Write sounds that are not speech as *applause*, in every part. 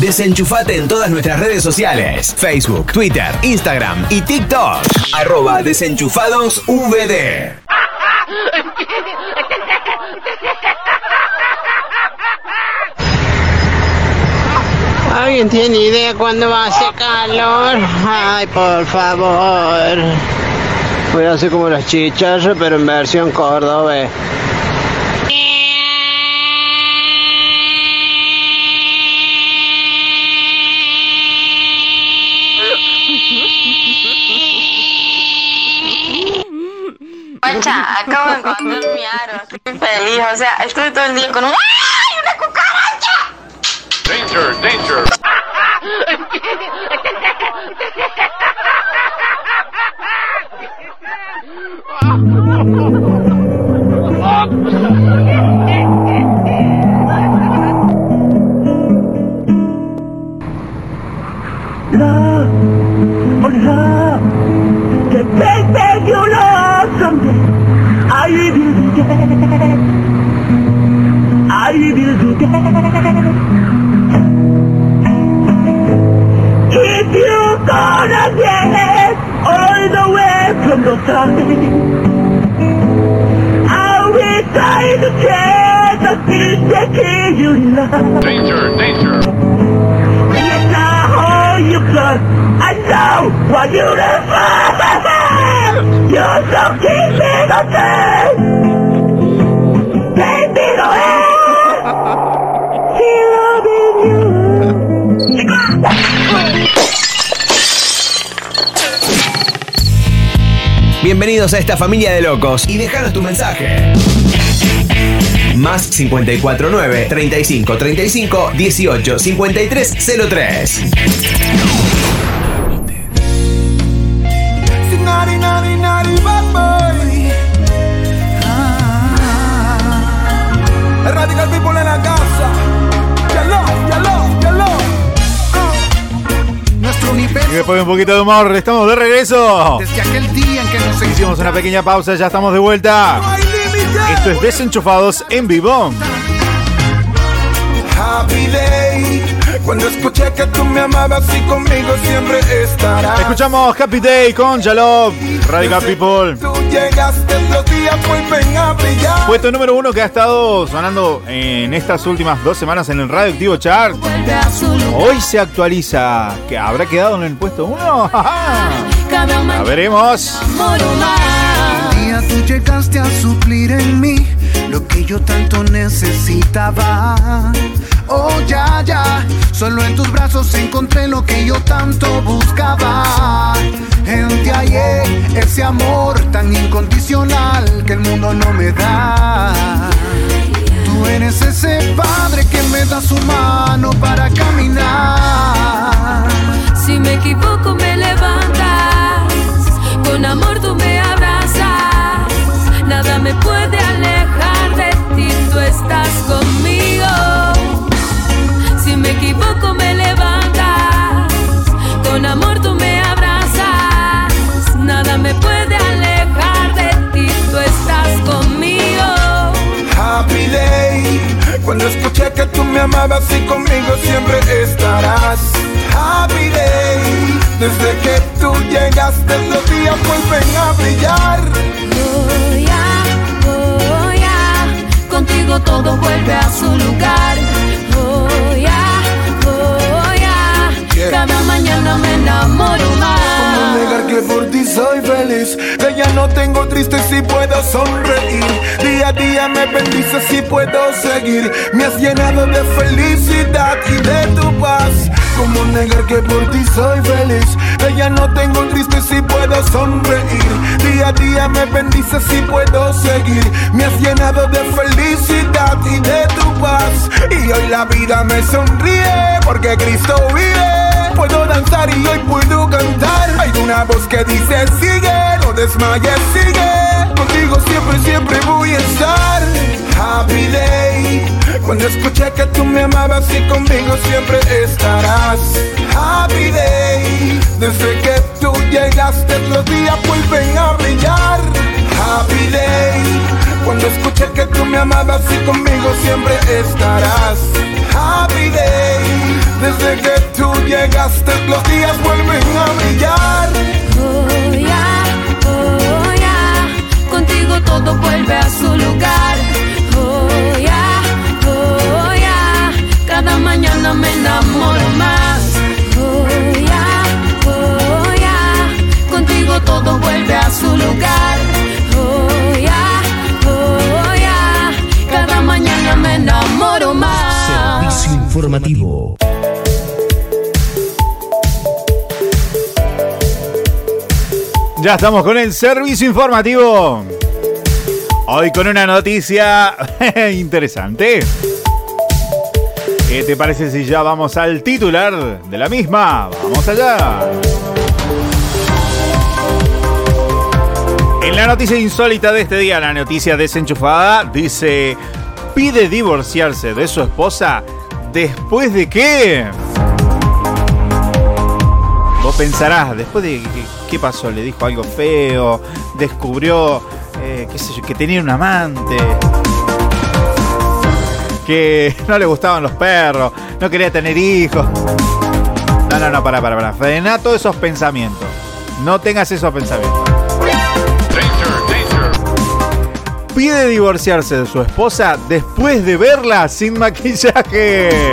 Desenchufate en todas nuestras redes sociales: Facebook, Twitter, Instagram y TikTok. Arroba desenchufados VD. ¿Alguien tiene idea cuándo va a hacer calor? Ay, por favor. Voy a hacer como las chicharras, pero en versión cordobés. Estoy feliz. O sea, estuve todo el día con un. ¡Ay, una cucaracha! Danger, danger. love, oh I will do that. I will do that. If you're gonna get all the way from the side, I will try to take the things that kill you love. Danger, danger. Yes, I hold your blood. I know what you deserve. Bienvenidos a esta familia de locos y déjanos tu mensaje. Más 549 35 35 18 53 03. Después de un poquito de humor, estamos de regreso. desde aquel día en que nos Hicimos una pequeña pausa, ya estamos de vuelta. Esto es Desenchufados en vivo. Happy day. Cuando escuché que tú me amabas y conmigo siempre estarás. Escuchamos Happy Day con Jalop, Radical People. Llegaste, los días vuelven a brillar. Puesto número uno que ha estado sonando en estas últimas dos semanas en el Radioactivo Chart. Hoy se actualiza. ¿Que habrá quedado en el puesto uno? *laughs* La veremos. Un día tú llegaste a suplir en mí lo que yo tanto necesitaba. Oh, ya, ya, solo en tus brazos encontré lo que yo tanto buscaba. En ti hallé ese amor tan incondicional que el mundo no me da. Tú eres ese padre que me da su mano para caminar. Si me equivoco me levantas, con amor tú me abrazas, nada me puede alejar de ti, tú estás conmigo. Me equivoco me levantas, con amor tú me abrazas, nada me puede alejar de ti, tú estás conmigo. Happy day. Cuando escuché que tú me amabas y conmigo siempre estarás. Happy day. Desde que tú llegaste los días vuelven a brillar. Voy a, voy a, contigo todo vuelve a su lugar. Que ya no tengo triste si puedo sonreír. Día a día me bendices si puedo seguir. Me has llenado de felicidad y de tu paz. ¿Cómo negar que por ti soy feliz? Que ya no tengo triste si puedo sonreír. Día a día me bendices si puedo seguir. Me has llenado de felicidad y de tu paz. Y hoy la vida me sonríe porque Cristo vive. Puedo danzar y hoy puedo cantar. Hay una voz que dice sigue, no desmayes, sigue. Contigo siempre, siempre voy a estar. Happy day. Cuando escuché que tú me amabas y conmigo siempre estarás. Happy day. Desde que tú llegaste los días vuelven a brillar. Happy day. Cuando escuché que tú me amabas y conmigo siempre estarás. Happy day. Desde que tú llegaste, los días vuelven a brillar. Oh, yeah, oh, yeah. Contigo todo vuelve a su lugar. Oh, yeah, oh, yeah. Cada mañana me enamoro más. Oh, yeah, oh, yeah. Contigo todo vuelve a su lugar. Oh, yeah, oh, yeah. Cada mañana me enamoro más. Servicio informativo. Ya estamos con el servicio informativo. Hoy con una noticia *laughs* interesante. ¿Qué te parece si ya vamos al titular de la misma? Vamos allá. En la noticia insólita de este día, la noticia desenchufada, dice, pide divorciarse de su esposa después de qué? Vos pensarás, después de qué, pasó, le dijo algo feo, descubrió, eh, que tenía un amante, que no le gustaban los perros, no quería tener hijos. No, no, no, para, para, para. Frena todos esos pensamientos. No tengas esos pensamientos. Pide divorciarse de su esposa después de verla sin maquillaje.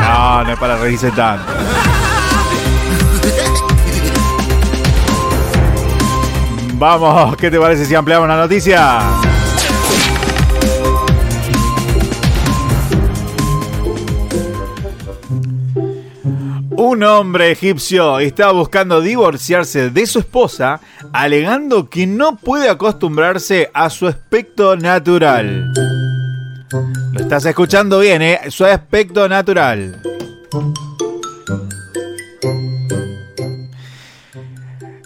No, no es para reírse tanto. Vamos, ¿qué te parece si ampliamos la noticia? Un hombre egipcio está buscando divorciarse de su esposa, alegando que no puede acostumbrarse a su aspecto natural. Lo estás escuchando bien, ¿eh? Su aspecto natural.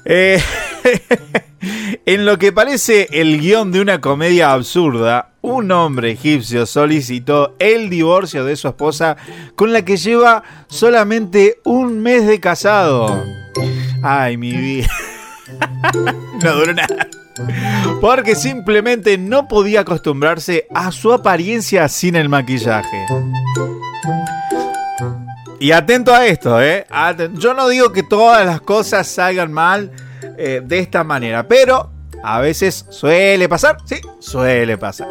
Eh, *laughs* en lo que parece el guion de una comedia absurda, un hombre egipcio solicitó el divorcio de su esposa con la que lleva solamente un mes de casado. Ay, mi vida. *laughs* no duró nada. Porque simplemente no podía acostumbrarse a su apariencia sin el maquillaje. Y atento a esto, ¿eh? Yo no digo que todas las cosas salgan mal eh, de esta manera, pero a veces suele pasar, sí, suele pasar.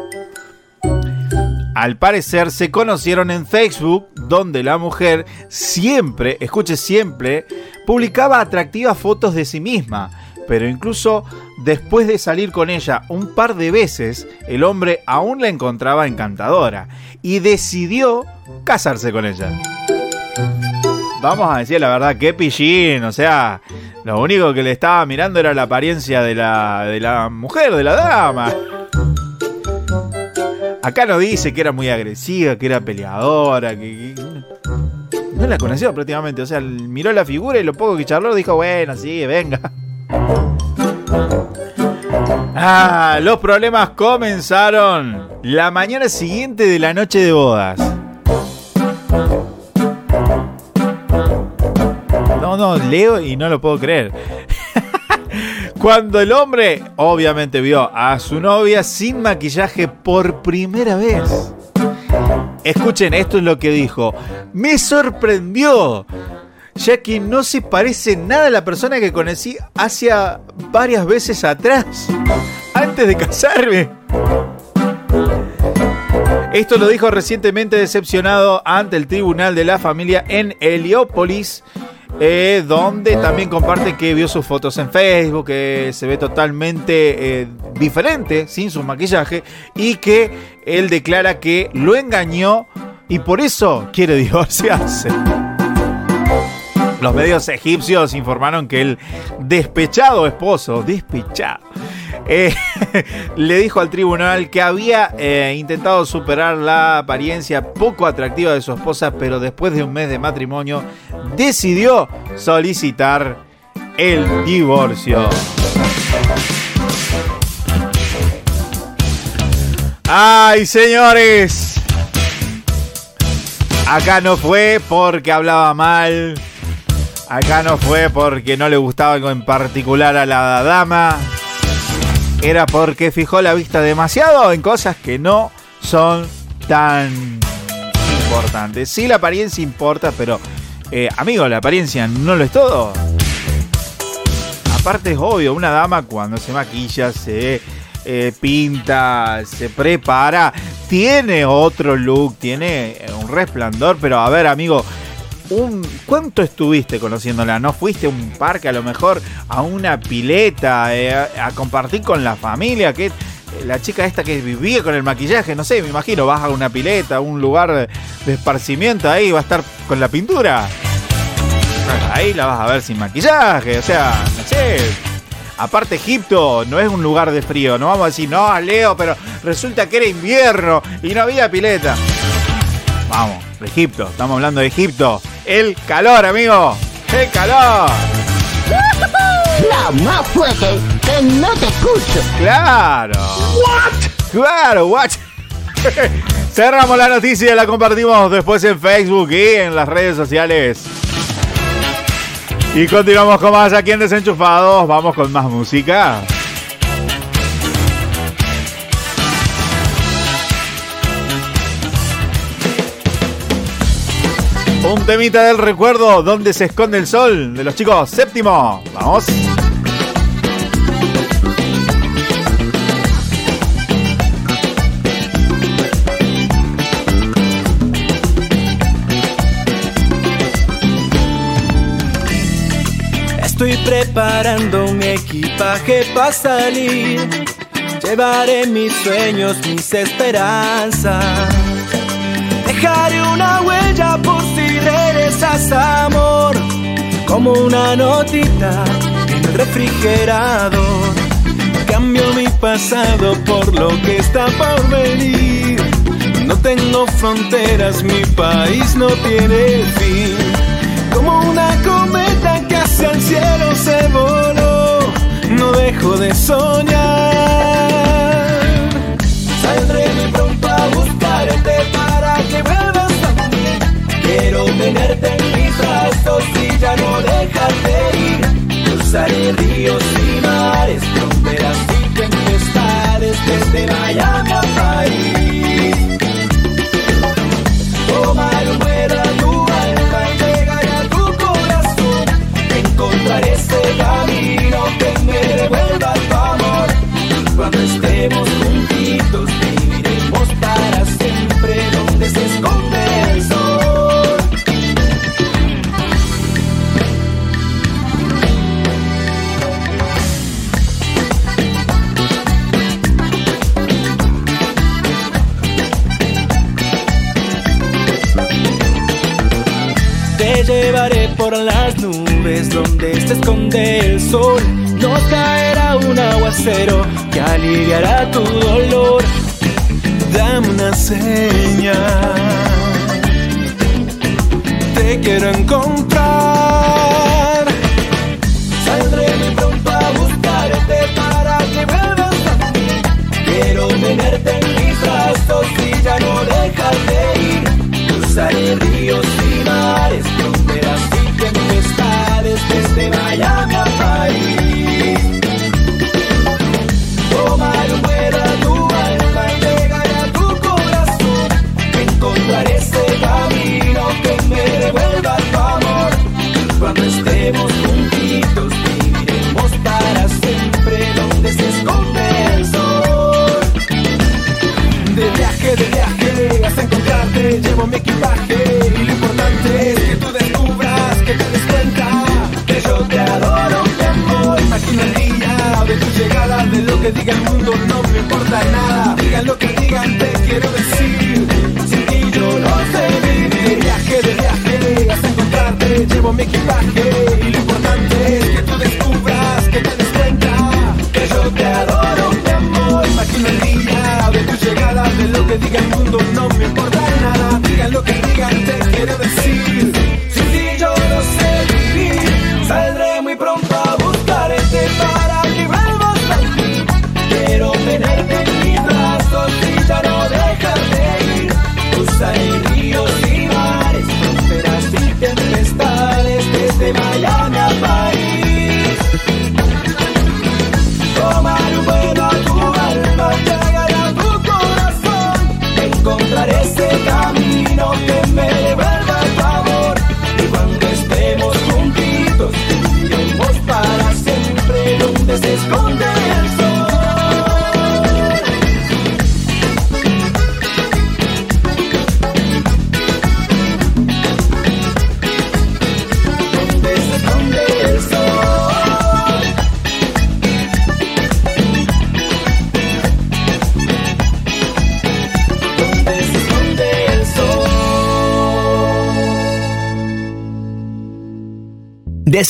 Al parecer se conocieron en Facebook, donde la mujer siempre, escuche siempre, publicaba atractivas fotos de sí misma. Pero incluso después de salir con ella un par de veces, el hombre aún la encontraba encantadora y decidió casarse con ella. Vamos a decir la verdad, qué pillín, o sea, lo único que le estaba mirando era la apariencia de la, de la mujer, de la dama. Acá no dice que era muy agresiva, que era peleadora, que, no la conoció prácticamente. O sea, miró la figura y lo poco que charló dijo, bueno, sí, venga. Ah, los problemas comenzaron la mañana siguiente de la noche de bodas. No, leo y no lo puedo creer. *laughs* Cuando el hombre obviamente vio a su novia sin maquillaje por primera vez. Escuchen, esto es lo que dijo. Me sorprendió, ya que no se parece nada a la persona que conocí hacia varias veces atrás, antes de casarme. Esto lo dijo recientemente decepcionado ante el Tribunal de la Familia en Heliópolis, eh, donde también comparte que vio sus fotos en Facebook, que se ve totalmente eh, diferente, sin su maquillaje, y que él declara que lo engañó y por eso quiere *laughs* divorciarse. Los medios egipcios informaron que el despechado esposo, despechado, eh, *laughs* le dijo al tribunal que había eh, intentado superar la apariencia poco atractiva de su esposa, pero después de un mes de matrimonio decidió solicitar el divorcio. ¡Ay, señores! Acá no fue porque hablaba mal. Acá no fue porque no le gustaba en particular a la dama. Era porque fijó la vista demasiado en cosas que no son tan importantes. Sí, la apariencia importa, pero eh, amigo, la apariencia no lo es todo. Aparte es obvio, una dama cuando se maquilla, se eh, pinta, se prepara, tiene otro look, tiene un resplandor, pero a ver, amigo, un, ¿cuánto estuviste conociéndola? ¿No fuiste a un parque, a lo mejor a una pileta, eh, a, compartir con la familia? que la chica esta que vivía con el maquillaje, no sé, me imagino, vas a una pileta, a un lugar de, de esparcimiento ahí, va a estar con la pintura. Ahí la vas a ver sin maquillaje, o sea, no sé. Aparte Egipto no es un lugar de frío, no vamos a decir, no, Leo, pero resulta que era invierno y no había pileta. Vamos, Egipto, estamos hablando de Egipto. El calor, amigo, el calor. No, más fuerte, que no te escucho. Claro. What? Claro, what? *laughs* Cerramos la noticia, la compartimos después en Facebook y en las redes sociales. Y continuamos con más aquí en Desenchufados. Vamos con más música. Temita del recuerdo, donde se esconde el sol, de los chicos séptimo. Vamos. Estoy preparando mi equipaje para salir. Llevaré mis sueños, mis esperanzas. Dejaré una huella por si regresas, amor. Como una notita en el refrigerador. Cambio mi pasado por lo que está por venir. No tengo fronteras, mi país no tiene fin. Como una cometa que hacia el cielo se voló, no dejo de soñar. Tenerte en mis brazos y ya no dejarte ir. Cruzaré ríos y mares, fronteras y tempestades desde Miami a París. Que aliviará tu dolor. Dame una señal. Te quiero encontrar. Nada. Digan lo que digan, te quiero decir. Sin ti yo no sé vivir. De viaje, de viaje, hasta encontrarte, llevo mi equipaje.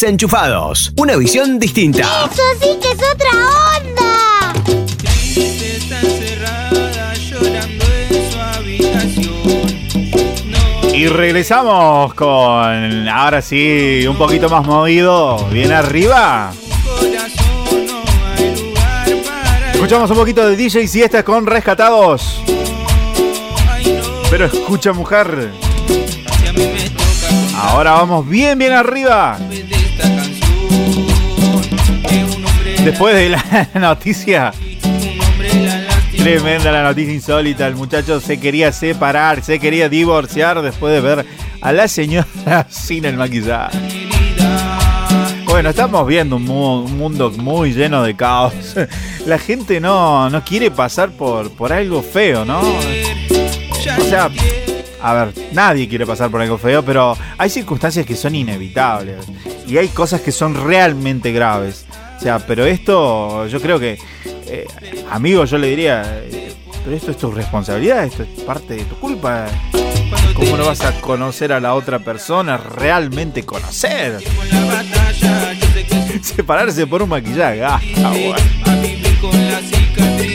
Desenchufados, una visión distinta. Eso sí que es otra onda. Está encerrada llorando en su habitación. Y regresamos con, ahora sí, un poquito más movido, bien arriba. Escuchamos un poquito de DJ y esta con Rescatados. Pero escucha, mujer. Ahora vamos bien, bien arriba. Después de la *laughs* noticia, tremenda la noticia insólita. El muchacho se quería separar, se quería divorciar después de ver a la señora *laughs* sin el maquillaje. Bueno, estamos viendo un, mu- un mundo muy lleno de caos. *laughs* La gente no, no quiere pasar por, por algo feo, ¿no? O sea, a ver, nadie quiere pasar por algo feo, pero hay circunstancias que son inevitables. Y hay cosas que son realmente graves. O sea, pero esto, yo creo que, eh, amigo, yo le diría, pero esto es tu responsabilidad, esto es parte de tu culpa. ¿Cómo no vas a conocer a la otra persona? Realmente conocer. *laughs* Separarse por un maquillaje. Ah.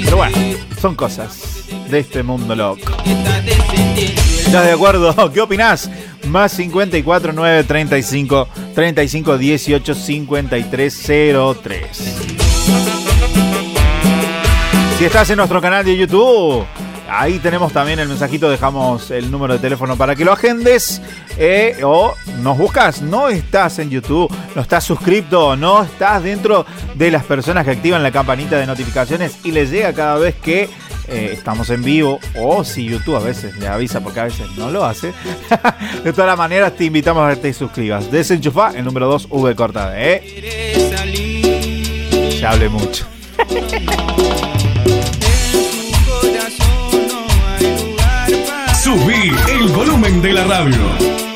Pero bueno, son cosas de este mundo loco. ¿Estás de acuerdo? *laughs* ¿Qué opinás? Más 54 9 35 35 18 53 03. Si estás en nuestro canal de YouTube, ahí tenemos también el mensajito, dejamos el número de teléfono para que lo agendes. eh, o nos buscas, no estás en YouTube, no estás suscrito, no estás dentro de las personas que activan la campanita de notificaciones y les llega cada vez que eh, estamos en vivo o si YouTube a veces le avisa porque a veces no lo hace. *laughs* de todas las maneras te invitamos a que te suscribas. Desenchufa el número 2 V cortada, ¿eh? quiere salir. Ya hablé mucho. *laughs* Subí el volumen de la radio.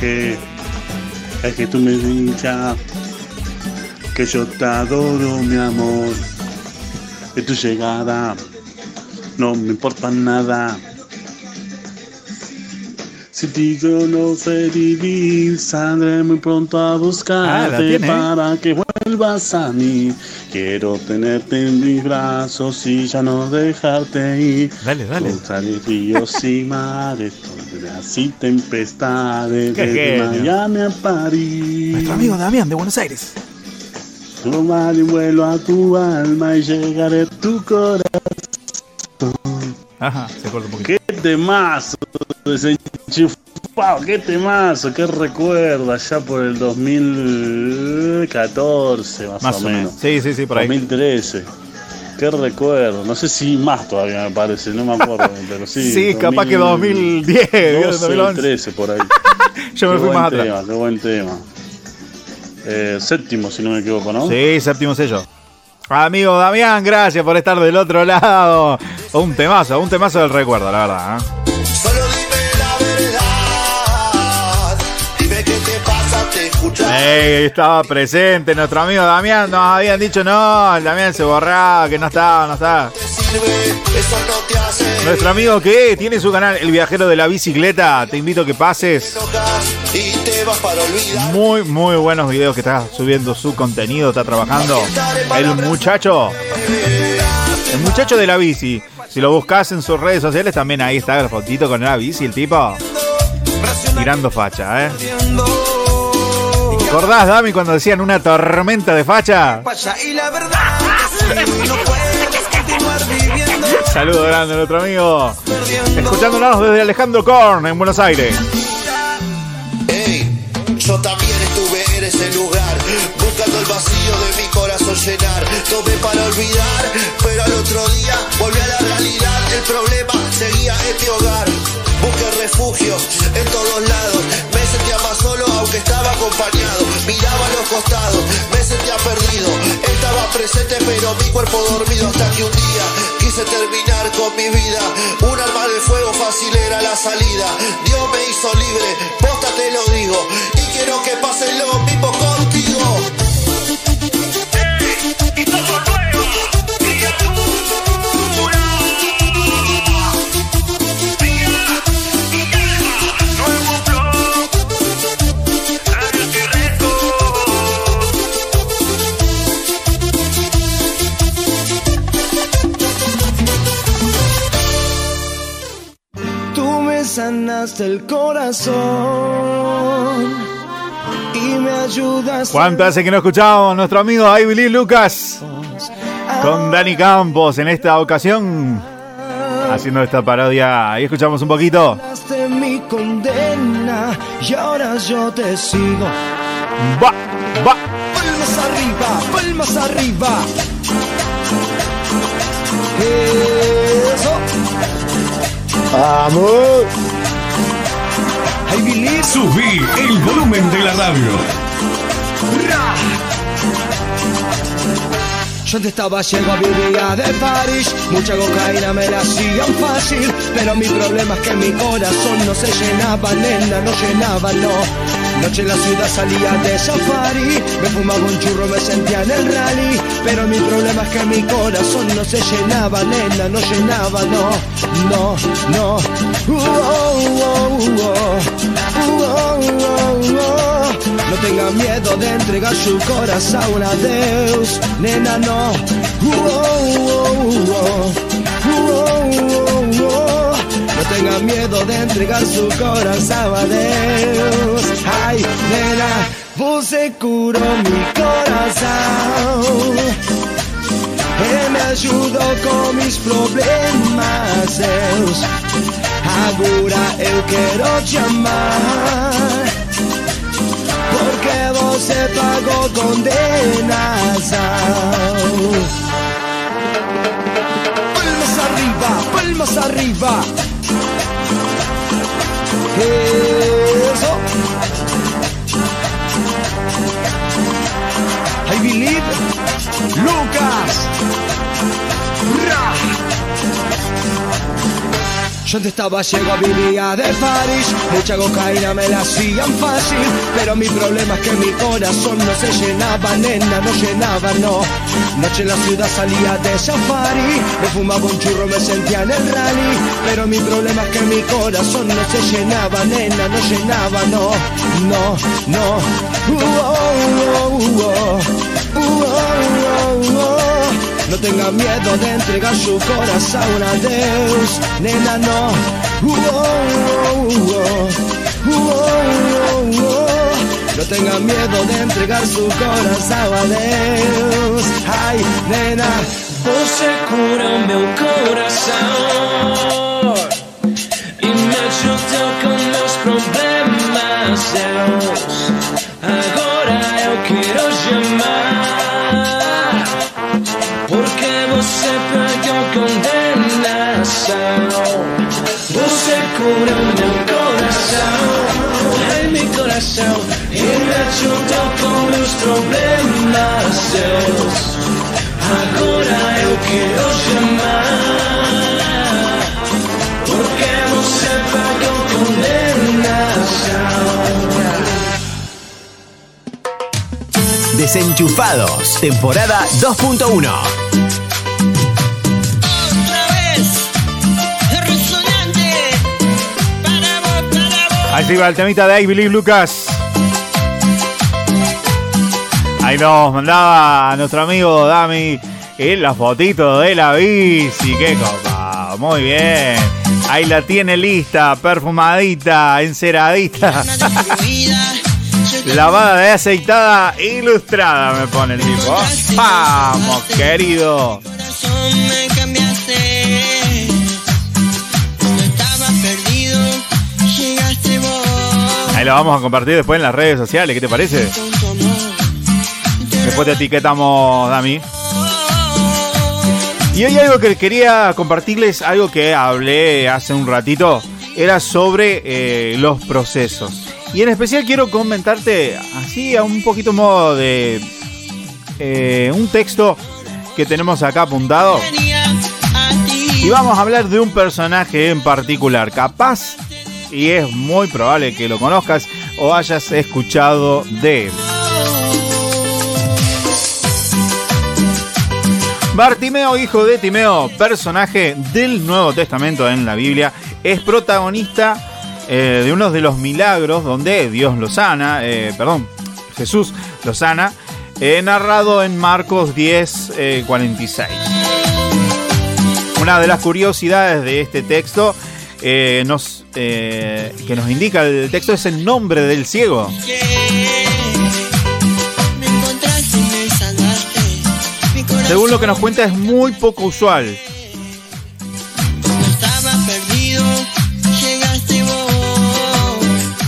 Equipaje. Es que tú me digas que yo te adoro, mi amor. De tu llegada no me importa nada. Si ti yo no sé vivir, saldré muy pronto a Ah, buscarte tiene, ¿eh? para que vuelvas a mí. Quiero tenerte en mis brazos y ya no dejarte ir. Dale, dale. Ríos y mares, así tempestades, Qué desde genio. Miami a París. Nuestro amigo Damián de Buenos Aires. Tomar un vuelo a tu alma y llegaré a tu corazón. Ajá, se corta un poquito. ¡Qué temazo! Desenchufado, qué temazo, qué recuerdo allá por el 2014 más, Más o o menos. menos. Sí, sí, sí, por ahí. 2013. Qué recuerdo. No sé si más todavía me parece, no me acuerdo, *laughs* pero sí. Sí, capaz que 2010, 2012, 2011. 13 por ahí. *laughs* Yo me Qué fui más tema, atrás. Qué buen tema. Eh, séptimo, si no me equivoco, ¿no? Sí, séptimo sello. Amigo Damián, gracias por estar del otro lado. Un temazo, un temazo del recuerdo, la verdad. ¿eh? Estaba presente nuestro amigo Damián. Nos habían dicho no, el Damián se borraba, que no estaba, no estaba. Nuestro amigo que tiene su canal El Viajero de la Bicicleta. Te invito a que pases. Muy, muy buenos videos que está subiendo su contenido, está trabajando. El muchacho. El muchacho de la bici. Si lo buscas en sus redes sociales, también ahí está la fotito con la bici, el tipo. Tirando facha, ¿eh? ¿Te acordás, Dami, cuando decían una tormenta de facha? Y la verdad que no puedes continuar viviendo Saludo grande a nuestro amigo. Escuchándonos desde Alejandro Korn en Buenos Aires. Yo también estuve en ese lugar, buscando el vacío de mi corazón llenar. Tomé para olvidar, pero al otro día volví a la realidad. El problema seguía mi hogar. Busqué refugio en todos lados. Me sentía más solo aunque estaba acompañado. Miraba a los costados, me sentía perdido. Estaba presente pero mi cuerpo dormido hasta que un día quise terminar con mi vida. Un arma de fuego fácil era la salida. Dios me hizo libre, posta te lo digo. Y quiero que pase lo mismo Sanaste el corazón y me ayudas. ¿Cuánto hace que no escuchábamos a nuestro amigo I Believe Lucas? Con Dani Campos en esta ocasión. Haciendo esta parodia. Ahí escuchamos un poquito. mi condena y ahora yo te sigo. Va, va. Palmas arriba, palmas arriba. Eso. Vamos. Subí el volumen de la radio. Yo antes estaba ciego, vivía de París. Mucha cocaína me la hacían fácil Pero mi problema es que mi corazón no se llenaba, nena, no llenaba, no Noche en la ciudad salía de safari Me fumaba un churro, me sentía en el rally Pero mi problema es que mi corazón no se llenaba, nena, no llenaba, no No, no Uh, oh, oh, oh. Uh, oh, oh, oh. No tenga miedo de entregar su corazón a Deus, nena no. Tenga miedo de entregar su corazón a Deus. Ay, nena, você curó mi corazón. Ele me ajudou com mis problemas, Deus. Agora eu quero te. Porque você pagou condenação. Palmas arriba, palmas arriba. Eso. I believe. Lucas. Ra. Yo antes estaba ciego, vivía de París. Mucha cocaína me la hacían fácil Pero mi problema es que mi corazón no se llenaba, nena, no llenaba, no. Noche en la ciudad salía de safari Me fumaba un churro, me sentía en el rally. Pero mi problema es que mi corazón no se llenaba, nena, no llenaba, no. No, no. No tenga miedo de entregar su corazón a Deus, nena no. Uh, oh, oh, oh. Uh, oh, oh, oh. No tenga miedo de entregar su coração a Deus. Ai, nena, Você cura meu coração e me ajudou com meus problemas, Deus. Coração, e me ajudou com meus problemas, Deus. Agora eu quero chamar Porque você pagou condenação Desenchufados, temporada 2.1. Ahí se va el temita de I Believe Lucas. Ahí nos mandaba nuestro amigo Dami en la fotito de la bici. ¡Qué copa! Muy bien. Ahí la tiene lista, perfumadita, enceradita. *laughs* Lavada de aceitada ilustrada, me pone el tipo. Vamos, querido. Ahí lo vamos a compartir después en las redes sociales. ¿Qué te parece? Después te etiquetamos, Dami. Y hay algo que quería compartirles, algo que hablé hace un ratito, era sobre eh, los procesos. Y en especial quiero comentarte así a un poquito modo de eh, un texto que tenemos acá apuntado. Y vamos a hablar de un personaje en particular, capaz, y es muy probable que lo conozcas o hayas escuchado de él. Bartimeo, hijo de Timeo, personaje del Nuevo Testamento en la Biblia, es protagonista eh, de uno de los milagros donde Dios lo sana, eh, perdón, Jesús lo sana, eh, narrado en Marcos 10, 46. Una de las curiosidades de este texto que nos indica el texto es el nombre del ciego. Según lo que nos cuenta es muy poco usual.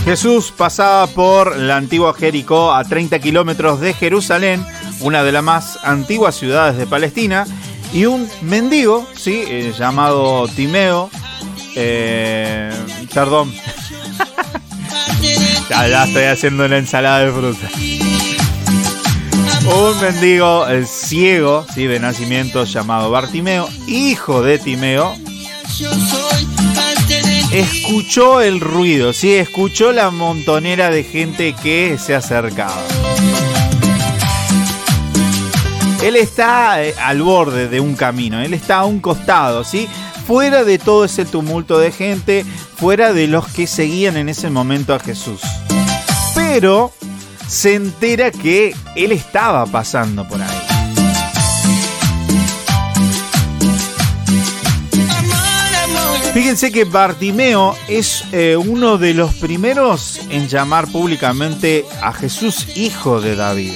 Jesús pasaba por la antigua Jericó a 30 kilómetros de Jerusalén, una de las más antiguas ciudades de Palestina, y un mendigo, ¿sí? Eh, llamado Timeo, eh, perdón, *laughs* ya, ya estoy haciendo una ensalada de fruta. Un mendigo el ciego, ¿sí? de nacimiento llamado Bartimeo, hijo de Timeo, escuchó el ruido, ¿sí? escuchó la montonera de gente que se acercaba. Él está eh, al borde de un camino, él está a un costado, ¿sí? fuera de todo ese tumulto de gente, fuera de los que seguían en ese momento a Jesús. Pero se entera que él estaba pasando por ahí. Fíjense que Bartimeo es eh, uno de los primeros en llamar públicamente a Jesús hijo de David.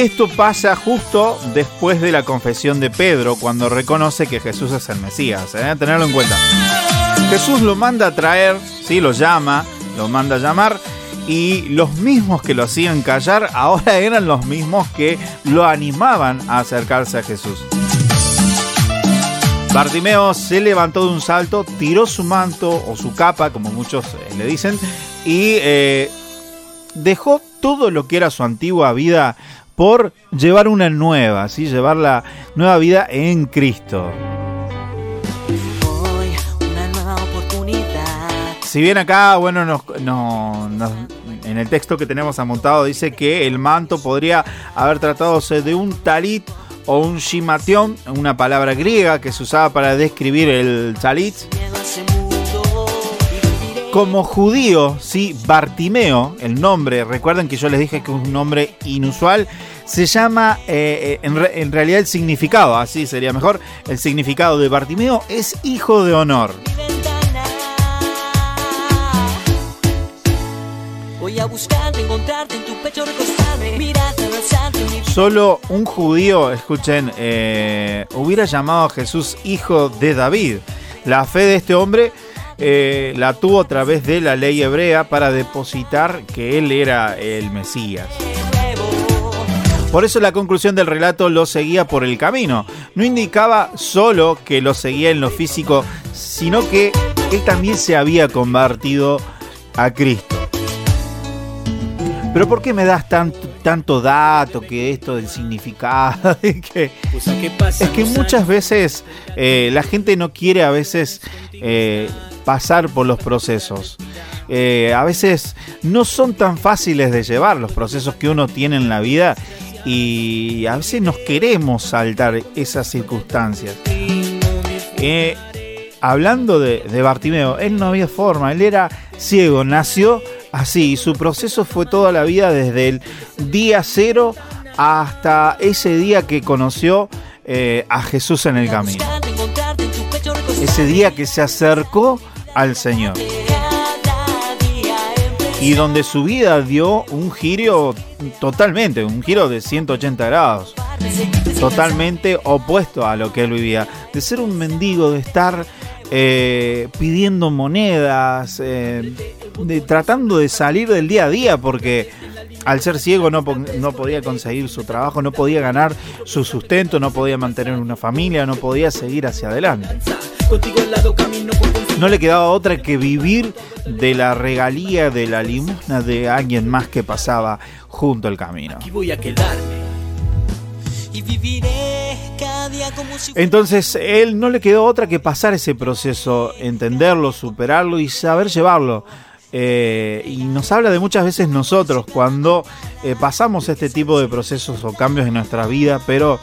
Esto pasa justo después de la confesión de Pedro, cuando reconoce que Jesús es el Mesías. ¿eh? Tenerlo en cuenta. Jesús lo manda a traer, ¿sí? lo llama, lo manda a llamar. Y los mismos que lo hacían callar ahora eran los mismos que lo animaban a acercarse a Jesús. Bartimeo se levantó de un salto, tiró su manto o su capa, como muchos eh, le dicen, y eh, dejó todo lo que era su antigua vida por llevar una nueva, ¿sí? llevar la nueva vida en Cristo. Si bien acá, bueno, nos, no- nos- en el texto que tenemos amontado dice que el manto podría haber tratándose de un talit o un shimation, una palabra griega que se usaba para describir el talit. Como judío, sí, Bartimeo, el nombre, recuerden que yo les dije que es un nombre inusual, se llama, eh, eh, en, re- en realidad el significado, así sería mejor, el significado de Bartimeo es hijo de honor. Voy a buscar, encontrarte en tu pecho, recostarme, mirarte, abrazarte, mi Solo un judío, escuchen, eh, hubiera llamado a Jesús hijo de David. La fe de este hombre eh, la tuvo a través de la ley hebrea para depositar que él era el Mesías. Por eso la conclusión del relato lo seguía por el camino. No indicaba solo que lo seguía en lo físico, sino que él también se había convertido a Cristo. pero ¿por qué me das tanto, tanto dato que esto del significado? que, *laughs* es que muchas veces eh, la gente no quiere a veces eh, pasar por los procesos. Eh, a veces no son tan fáciles de llevar los procesos que uno tiene en la vida y a veces nos queremos saltar esas circunstancias. Eh, hablando de, Bartimeo, él no había forma, él era ciego, nació así y su proceso fue toda la vida desde el día cero hasta ese día que conoció eh, a Jesús en el camino. Ese día que se acercó al Señor. Y donde su vida dio un giro totalmente, un giro de 180 grados. Totalmente opuesto a lo que él vivía. De ser un mendigo, de estar eh, pidiendo monedas, eh, de, tratando de salir del día a día, porque al ser ciego no, no, podía conseguir su trabajo, no podía ganar su sustento, no podía mantener una familia, no podía seguir hacia adelante. No le quedaba otra que vivir de la regalía, de la limosna de alguien más que pasaba junto al camino. voy a quedarme. Y viviré cada día como si Entonces, él no le quedó otra que pasar ese proceso, entenderlo, superarlo y saber llevarlo. Eh, y nos habla de muchas veces nosotros cuando eh, pasamos este tipo de procesos o cambios en nuestra vida, pero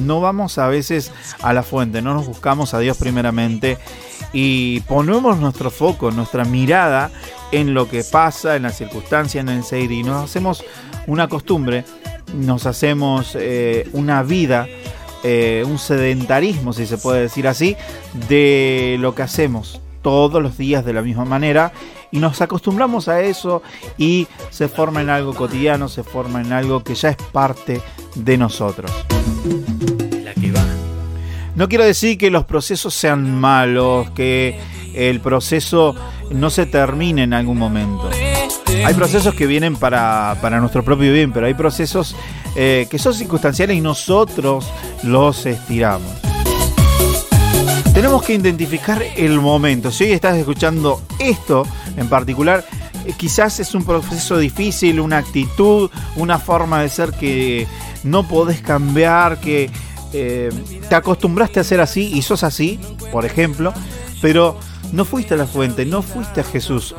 no vamos a veces a la fuente, no nos buscamos a Dios primeramente y ponemos nuestro foco, nuestra mirada en lo que pasa, en la circunstancia, en el seguir y nos hacemos una costumbre, nos hacemos eh, una vida, eh, un sedentarismo, si se puede decir así, de lo que hacemos todos los días de la misma manera y nos acostumbramos a eso y se forma en algo cotidiano, se forma en algo que ya es parte de nosotros. No quiero decir que los procesos sean malos, que el proceso no se termine en algún momento. Hay procesos que vienen para, nuestro propio bien, pero hay procesos eh, que son circunstanciales y nosotros los estiramos. Tenemos que identificar el momento. Si hoy estás escuchando esto en particular, eh, quizás es un proceso difícil, una actitud, una forma de ser que no podés cambiar, que eh, te acostumbraste a ser así y sos así, por ejemplo, pero no fuiste a la fuente, no fuiste a Jesús.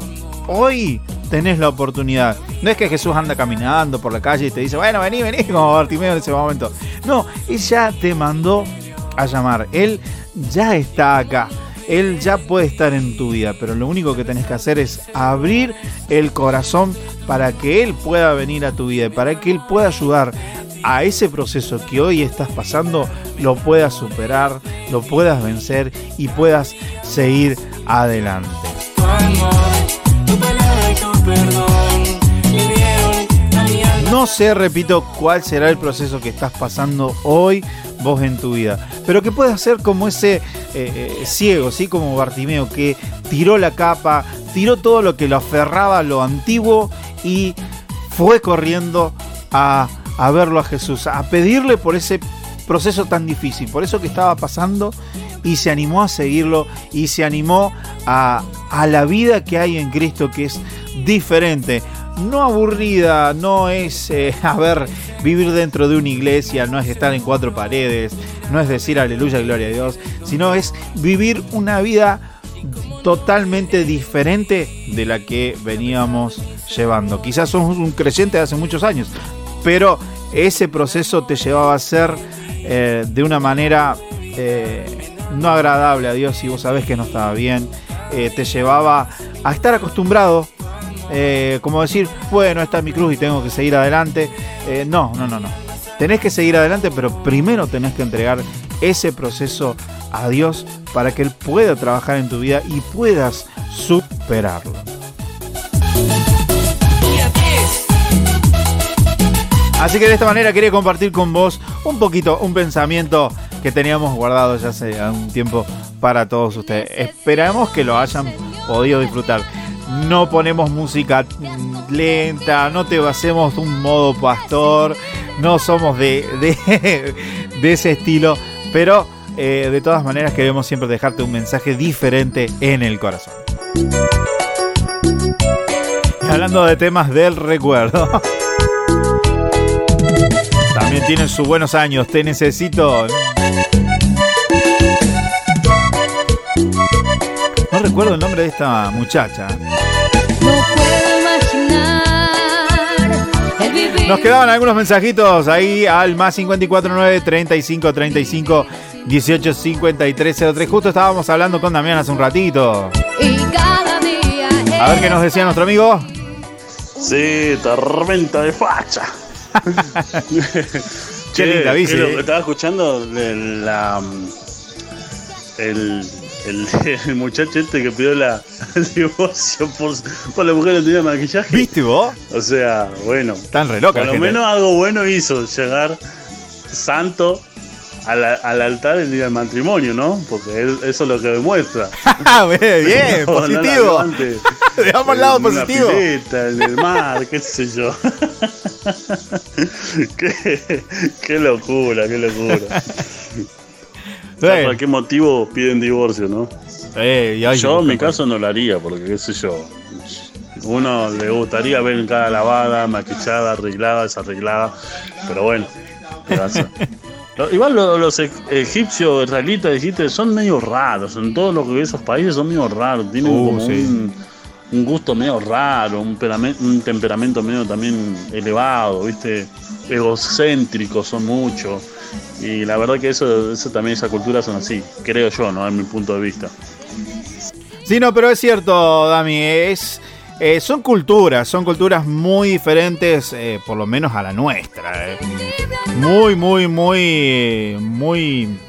Hoy tenés la oportunidad. No es que Jesús anda caminando por la calle y te dice, bueno, vení, vení, *laughs* como Bartimeo en ese momento. No, Él ya te mandó a llamar. Él ya está acá. Él ya puede estar en tu vida, pero lo único que tenés que hacer es abrir el corazón para que Él pueda venir a tu vida, para que Él pueda ayudar a ese proceso que hoy estás pasando lo puedas superar, lo puedas vencer y puedas seguir adelante. No sé, repito, cuál será el proceso que estás pasando hoy vos en tu vida, pero que puedas ser como ese eh, eh, ciego, ¿sí? como Bartimeo, que tiró la capa, tiró todo lo que lo aferraba a lo antiguo y fue corriendo a a verlo a Jesús, a pedirle por ese proceso tan difícil, por eso que estaba pasando y se animó a seguirlo y se animó a, la vida que hay en Cristo que es diferente. No aburrida, no es, eh, *laughs* a ver, vivir dentro de una iglesia, no es estar en cuatro paredes, no es decir aleluya, gloria a Dios, sino es vivir una vida totalmente diferente de la que veníamos llevando. Quizás somos un creyente de hace muchos años, pero ese proceso te llevaba a ser eh, de una manera eh, no agradable a Dios y vos sabés que no estaba bien, eh, te llevaba a estar acostumbrado, como decir, bueno, esta es mi cruz y tengo que seguir adelante. no, no, no, no. Tenés que seguir adelante, pero primero tenés que entregar ese proceso a Dios para que Él pueda trabajar en tu vida y puedas superarlo. Así que de esta manera quería compartir con vos un poquito, un pensamiento que teníamos guardado ya hace un tiempo para todos ustedes. Esperamos que lo hayan podido disfrutar. No ponemos música lenta, no te hacemos un modo pastor, no somos de, *laughs* de, ese estilo, pero eh, de todas maneras queremos siempre dejarte un mensaje diferente en el corazón. Hablando de temas del recuerdo. *laughs* También tienen sus buenos años. Te necesito. No recuerdo el nombre de esta muchacha. Nos quedaban algunos mensajitos ahí al más 549 35 35 18 53 03. Justo estábamos hablando con Damián hace un ratito. A ver qué nos decía nuestro amigo. Sí, tormenta de facha. *laughs* Qué linda bici, lo- eh. Estaba escuchando de la, el, el, *laughs* el muchacho este que pidió la, el divorcio por, por la mujer que no tenía maquillaje. ¿Viste vos? O sea, bueno. Tan re loca Por lo menos algo bueno hizo llegar santo al, al altar el día del matrimonio, ¿no? Porque él- eso es lo que demuestra. *laughs* bien, bien, *laughs* No, la positivo. levante Veamos *laughs* el lado en una positivo. pileta, en el mar, qué sé yo. qué, qué locura, qué locura. ¿Por qué motivo piden divorcio, no? Eh, yo en mi caso no lo haría, porque qué sé yo. Uno le gustaría ver cada lavada, maquillada, arreglada, desarreglada. Pero bueno, ¿qué Igual lo- los e- egipcios, israelitas, dijiste, son medio raros. En todos los esos países son medio raros. Tienen Uh, como sí. un, un gusto medio raro, un, perame- un temperamento medio también elevado, ¿viste? Egocéntricos son mucho. Y la verdad que eso, eso también, esa cultura son así, creo yo, ¿no? En mi punto de vista. Sí, no, pero es cierto, Dami. Es, eh, son culturas, son culturas muy diferentes, eh, por lo menos a la nuestra. eh. Muy, muy, muy, muy,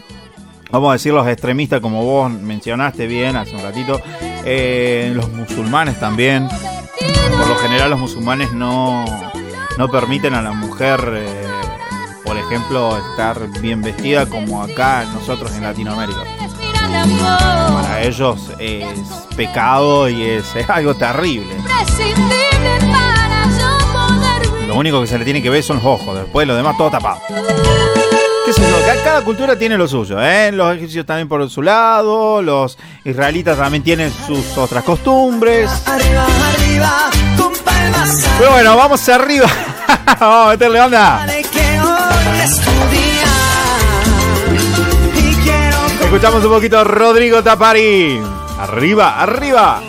vamos a decir, los extremistas, como vos mencionaste bien hace un ratito. eh, los musulmanes también. Por lo general, los musulmanes no, no permiten a la mujer, por ejemplo, estar bien vestida como acá nosotros en Latinoamérica. Para ellos es pecado y es, es algo terrible. Lo único que se le tiene que ver son los ojos, después lo demás todo tapado. ¿Qué sé yo? Ca- Cada cultura tiene lo suyo, ¿eh? Los egipcios también por su lado, los israelitas también tienen sus otras costumbres. Arriba, arriba, con palmas Pero bueno, vamos arriba. *laughs* vamos a meterle onda. Escuchamos un poquito Rodrigo Tapari. Arriba. Arriba,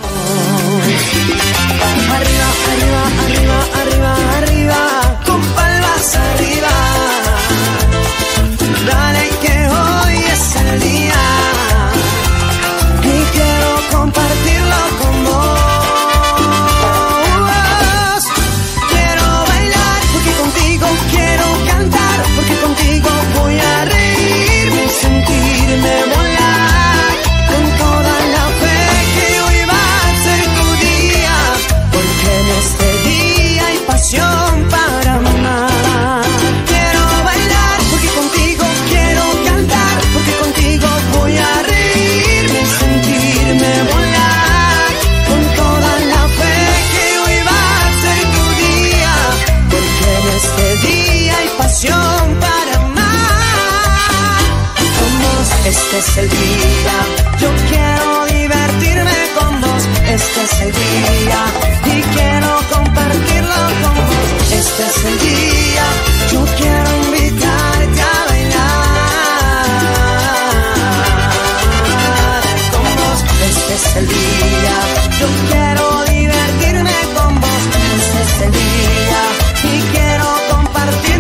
Yo quiero divertirme con vos. El día. Y quiero compartirlo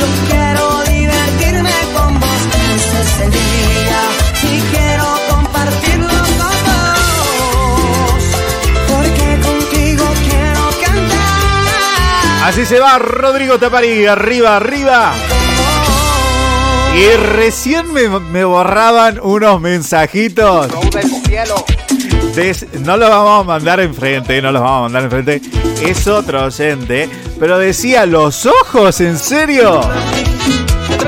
Yo quiero divertirme con vos. Este es el día. Y quiero compartirlo con vos. Porque contigo quiero cantar. Así se va Rodrigo Tapari, arriba, arriba. Y recién me, me borraban unos mensajitos. Des- no los vamos a mandar enfrente, no los vamos a mandar enfrente. Es otro oyente. Pero decía, ¿los ojos? ¿En serio?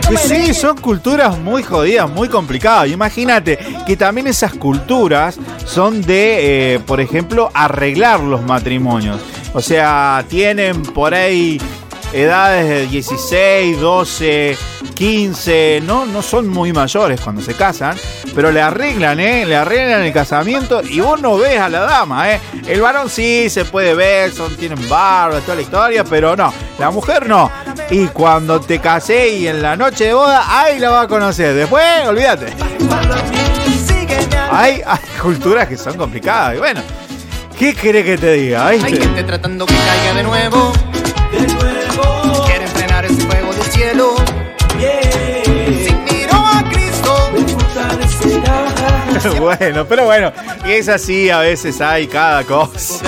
Que sí, son culturas muy jodidas, muy complicadas. Imagínate que también esas culturas son de, eh, por ejemplo, arreglar los matrimonios. O sea, tienen por ahí edades de 16, 12, 15, no, no son muy mayores cuando se casan, pero le arreglan, ¿eh? Le arreglan el casamiento y vos no ves a la dama, ¿eh? El varón sí se puede ver, son, tienen barba, toda la historia, pero no, la mujer no. Y cuando te casé y en la noche de boda, ahí la vas a conocer. Después, olvídate. Hay, hay culturas que son complicadas. Y bueno, ¿qué querés que te diga? Hay ¿Viste? gente tratando que caiga de nuevo. *laughs* bueno, pero bueno, es así, a veces hay cada cosa.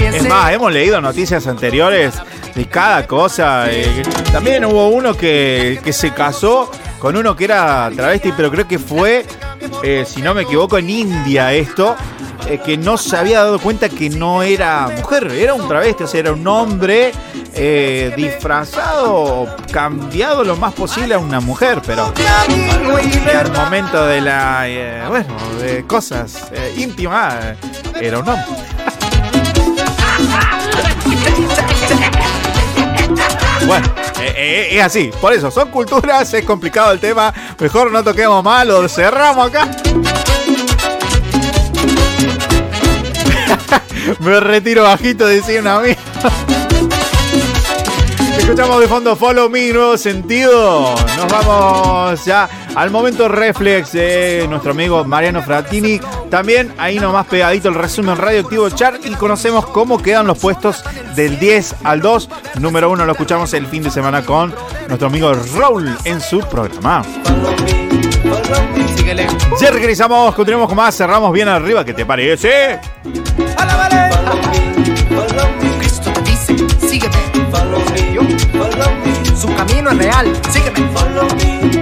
Es más, hemos leído noticias anteriores de cada cosa. eh, también hubo uno que, que se casó con uno que era travesti, pero creo que fue, eh, si no me equivoco, en India esto, eh, que no se había dado cuenta que no era mujer, era un travesti, o sea, era un hombre eh, disfrazado, cambiado lo más posible a una mujer, pero al momento de la, bueno, de cosas íntimas, era un hombre. *laughs* Bueno, eh, eh, es así. Por eso, son culturas, es complicado el tema. Mejor no toquemos más, lo cerramos acá. *laughs* Me retiro bajito, decía una amiga. Escuchamos de fondo Follow Me, nuevo sentido. Nos vamos ya al momento reflex de nuestro amigo Mariano Fratini. También ahí nomás pegadito el resumen radioactivo chart y conocemos cómo quedan los puestos del 10 al 2. Número 1 lo escuchamos el fin de semana con nuestro amigo Raúl en su programa. Ya regresamos, continuamos con más, cerramos bien arriba, ¿qué te parece? Cristo te dice, sígueme. Follow me, follow me. Su camino es real, sígueme.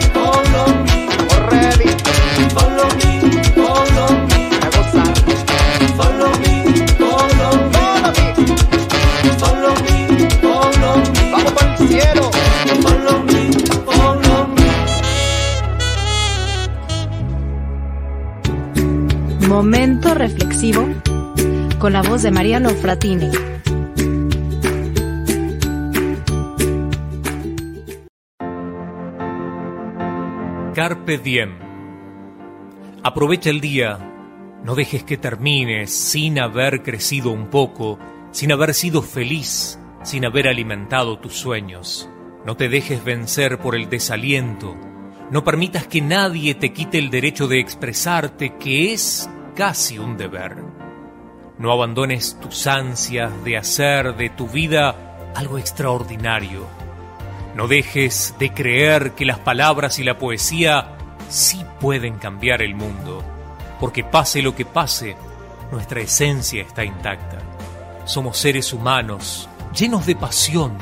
Momento reflexivo con la voz de Mariano Fratini. Carpe diem. Aprovecha el día. No dejes que termines sin haber crecido un poco, sin haber sido feliz, sin haber alimentado tus sueños. No te dejes vencer por el desaliento. No permitas que nadie te quite el derecho de expresarte, que es casi un deber. No abandones tus ansias de hacer de tu vida algo extraordinario. No dejes de creer que las palabras y la poesía sí pueden cambiar el mundo, porque pase lo que pase, nuestra esencia está intacta. Somos seres humanos, llenos de pasión.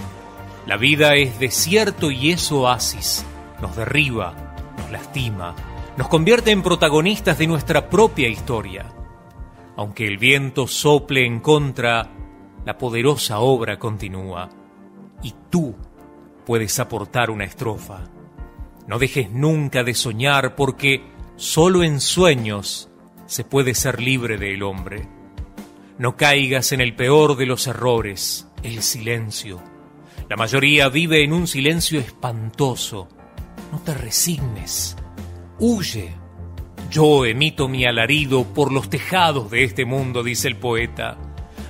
La vida es desierto y es oasis. Nos derriba, nos lastima, nos convierte en protagonistas de nuestra propia historia. Aunque el viento sople en contra, la poderosa obra continúa. Y tú puedes aportar una estrofa. No dejes nunca de soñar porque solo en sueños se puede ser libre del hombre. No caigas en el peor de los errores, el silencio. La mayoría vive en un silencio espantoso. No te resignes. Huye. Yo emito mi alarido por los tejados de este mundo, dice el poeta.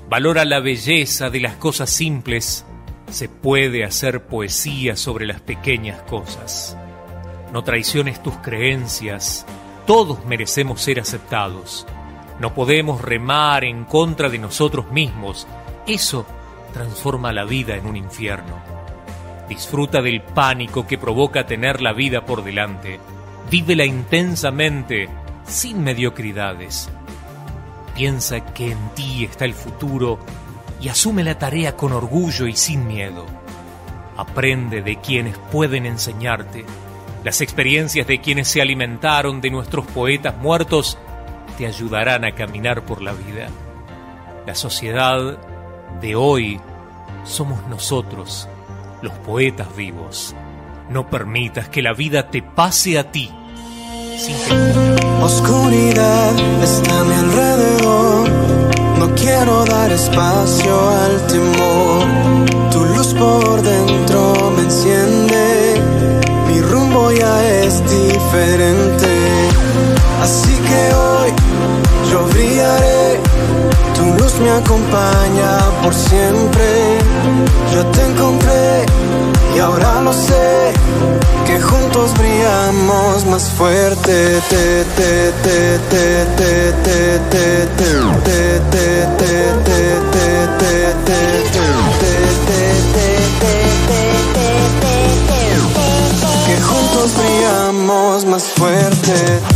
Valora la belleza de las cosas simples. Se puede hacer poesía sobre las pequeñas cosas. No traiciones tus creencias. Todos merecemos ser aceptados. No podemos remar en contra de nosotros mismos. Eso transforma la vida en un infierno. Disfruta del pánico que provoca tener la vida por delante. Vívela intensamente, sin mediocridades. Piensa que en ti está el futuro y asume la tarea con orgullo y sin miedo. Aprende de quienes pueden enseñarte. Las experiencias de quienes se alimentaron de nuestros poetas muertos te ayudarán a caminar por la vida. La sociedad de hoy somos nosotros, los poetas vivos. No permitas que la vida te pase a ti. Sin. Oscuridad está a mi alrededor. No quiero dar espacio al temor. Tu luz por dentro me enciende. Mi rumbo ya es diferente. Así que hoy yo brillaré. Tu luz me acompaña por siempre. Yo te encontré y ahora lo sé. Que juntos brillamos más fuerte. Te, te, te, te, te, te, te, te, te, te, te, te, te, te, Que juntos brillamos más fuerte.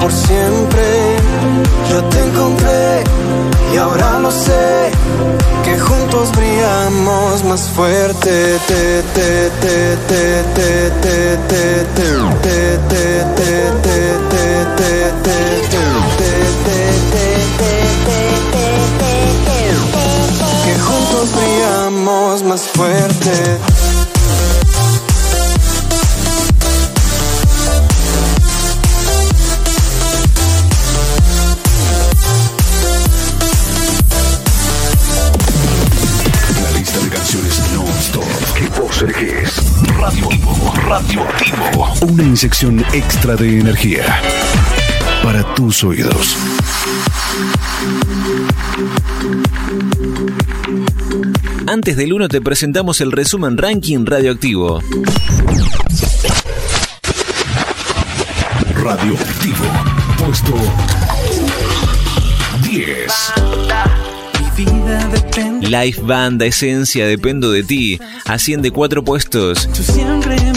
Por siempre. Yo te encontré y ahora lo sé. Que juntos brillamos más fuerte. Te, te, te, te, te, te, te, te, te, te, te, te, te, te, Que juntos brillamos más fuerte. Una inyección extra de energía para tus oídos. Antes del 1 te presentamos el resumen ranking radioactivo. Radioactivo. Puesto 10. Live Banda Esencia Dependo de ti asciende cuatro puestos. Tú siempre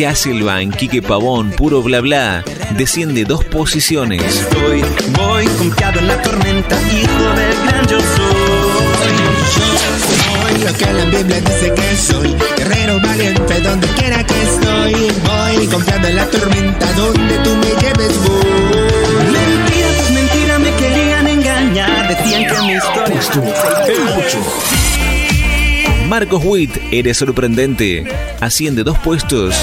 Hasselbank, Quique Pavón, Puro Bla Bla desciende dos posiciones. Estoy, voy confiado en la tormenta, hijo del gran yo soy. Yo soy lo que la Biblia dice que soy, guerrero valiente donde quiera que estoy. Voy confiado en la tormenta, donde tú me lleves voy. Mentira, pues mentira, me querían engañar, decían que mi historia... Marcos Witt, Eres sorprendente, asciende dos puestos.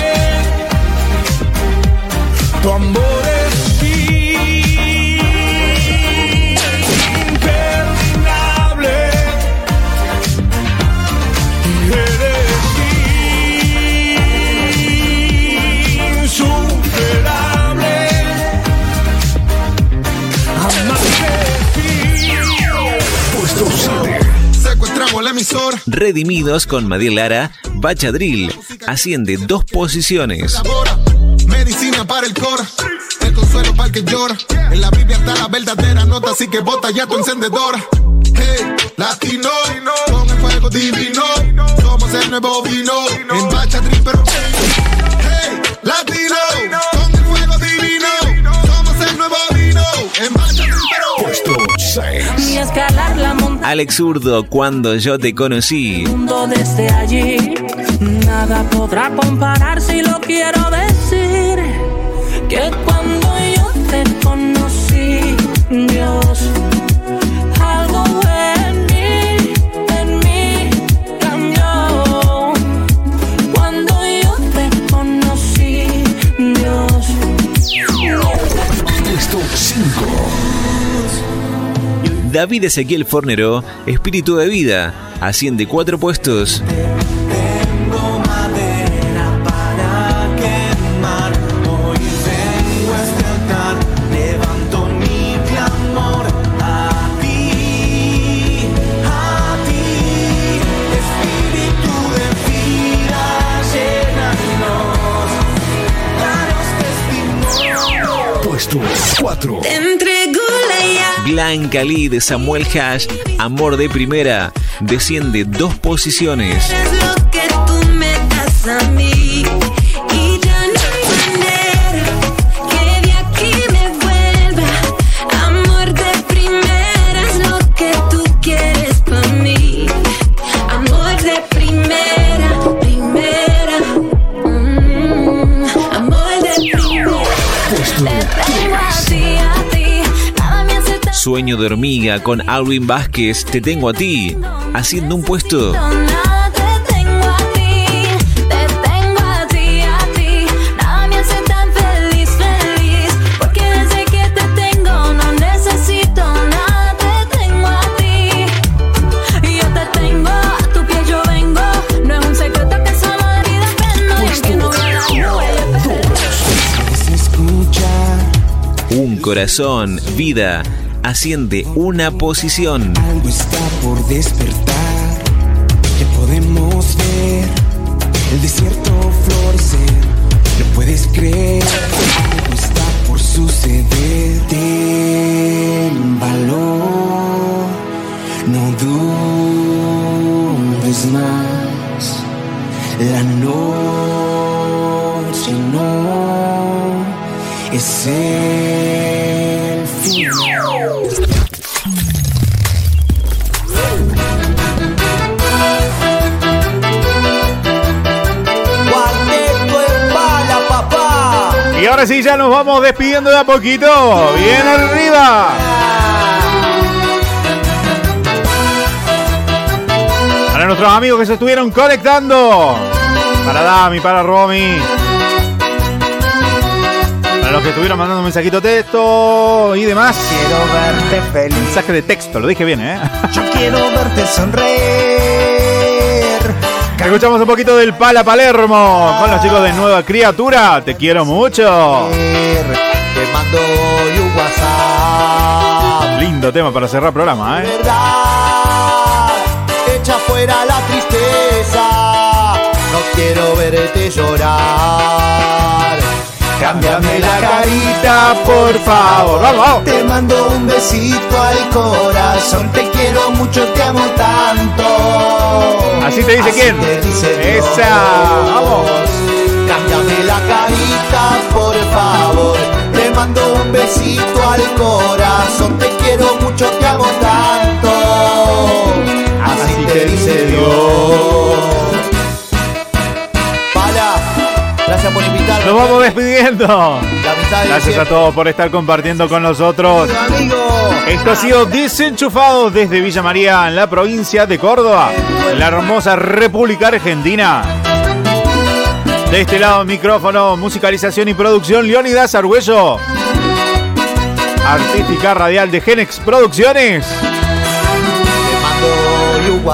Redimidos con Madiel Lara, Bachadril. Asciende dos posiciones. Medicina para el cora. El consuelo para el que llora. En la Biblia está la verdadera nota, así que bota ya tu encendedora. Hey, latino, con el fuego divino. Somos el nuevo vino. En Bachadril, pero. Alex Zurdo, cuando yo te conocí. David Ezequiel Fornero, Espíritu de Vida. Asciende cuatro puestos. Lee de Samuel Hash, Amor de Primera. Desciende dos posiciones. Sueño de hormiga con Alvin Vázquez. Te tengo a ti. Haciendo un puesto. Corazón, vida. Asciende una posición. Algo está por despertar, ya podemos ver el desierto florecer. No puedes creer, algo está por suceder. Ten valor, no dudes más. La noche no es final. Y ahora sí, ya nos vamos despidiendo de a poquito. Bien arriba. Para nuestros amigos que se estuvieron conectando. Para Dami, para Romy. Para los que estuvieron mandando mensajito texto y demás. Quiero verte feliz. Mensaje de texto, lo dije bien, ¿eh? *laughs* Yo quiero verte sonreír. Escuchamos un poquito del Pala Palermo con los chicos de Nueva Criatura. Te quiero mucho. Te mando un WhatsApp. Lindo tema para cerrar programa, ¿eh? verdad, echa fuera la tristeza. No quiero verte llorar. Cámbiame la carita, por favor. Vamos. Te mando un besito al corazón. Te quiero mucho, te amo tanto. Así te dice quién. te dice Dios. Esa. Vamos. Cámbiame la carita, por favor. Te mando un besito al corazón. Te quiero mucho, te amo tanto. Así te dice Dios. Gracias por invitarme. Nos vamos despidiendo. La mitad de Gracias a todos por estar compartiendo con nosotros. Amigo. Esto ha sido Desenchufados desde Villa María, en la provincia de Córdoba, en la hermosa República Argentina. De este lado, micrófono, musicalización y producción, Leonidas Argüello. Artística radial de Genex Producciones.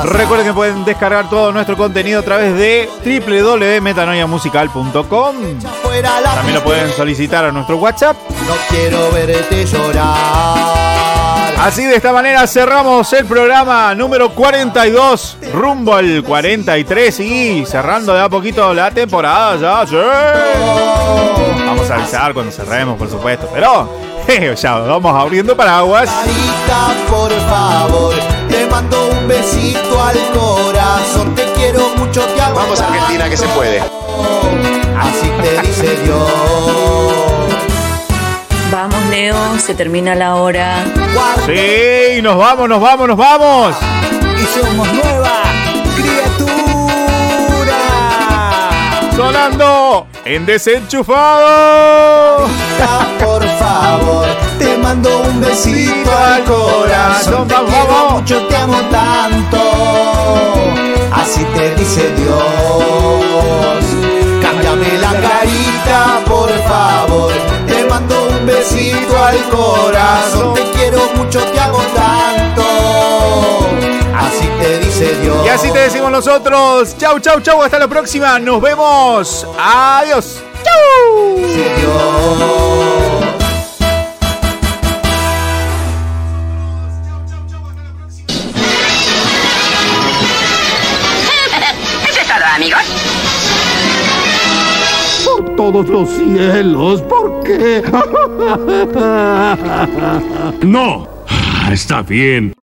Recuerden que pueden descargar todo nuestro contenido a través de www.metanoiamusical.com. También lo pueden solicitar a nuestro WhatsApp No quiero verte llorar. Así de esta manera cerramos el programa número 42, rumbo al 43 y cerrando de a poquito la temporada ya. sí. Vamos a avisar cuando cerremos, por supuesto, pero *laughs* vamos abriendo paraguas. Carita, por favor, te mando un besito al corazón. Te quiero mucho, te amo. Vamos Argentina que se puede. Así te dice Dios. Vamos, Leo, se termina la hora. Sí, nos vamos, nos vamos, nos vamos. Y somos nueva Sonando en desenchufado. Por favor, te mando un besito al corazón. Te quiero mucho, te amo tanto. Así te dice Dios. Cámbiame la carita, por favor. Te mando un besito al corazón. Te quiero mucho, te amo tanto. Y así te decimos nosotros. Chau, chau, chau. Hasta la próxima. Nos vemos. Adiós. Chau. Eso es todo, amigos. Por todos los cielos, ¿por qué? *laughs* No. Ah, Está bien.